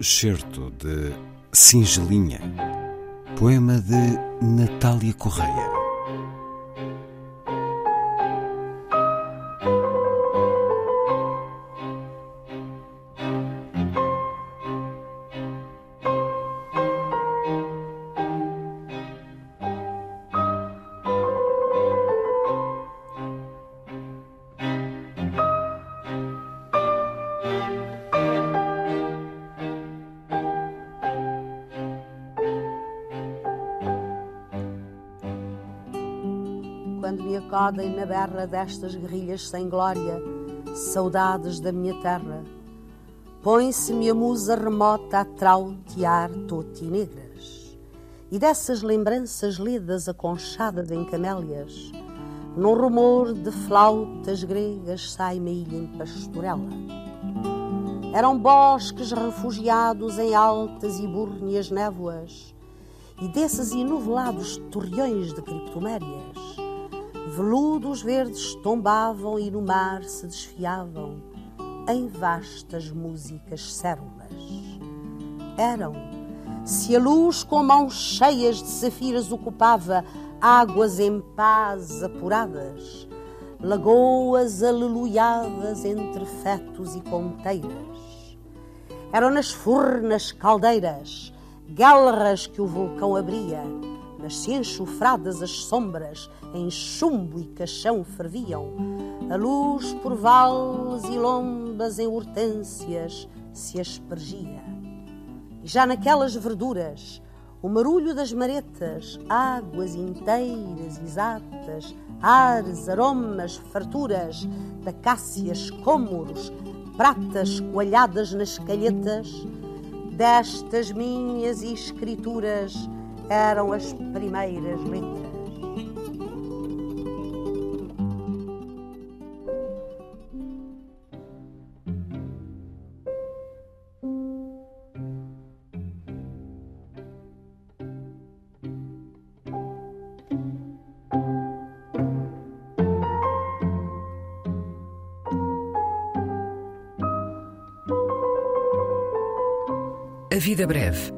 Excerto de Singelinha, poema de Natália Correia. Quando me acodem na berra destas guerrilhas sem glória, saudades da minha terra. Põe-se-me a musa remota a trautear totinegras, e dessas lembranças lidas aconchadas em camélias, num rumor de flautas gregas sai-me a ilha em pastorela. Eram bosques refugiados em altas e búrneas névoas, e desses enuvelados torreões de criptomérias, Veludos verdes tombavam e no mar se desfiavam em vastas músicas cérulas. Eram, se a luz com mãos cheias de safiras ocupava águas em paz apuradas, lagoas aleluiadas entre fetos e ponteiras. Eram nas furnas caldeiras, guelras que o vulcão abria, se enxofradas as sombras, em chumbo e caixão ferviam, a luz por vales e lombas em hortênsias se aspergia. E já naquelas verduras, o marulho das maretas, águas inteiras, exatas, ares, aromas, farturas, da cássias, cômoros, pratas coalhadas nas calhetas, destas minhas escrituras eram as primeiras letras. A Vida Breve,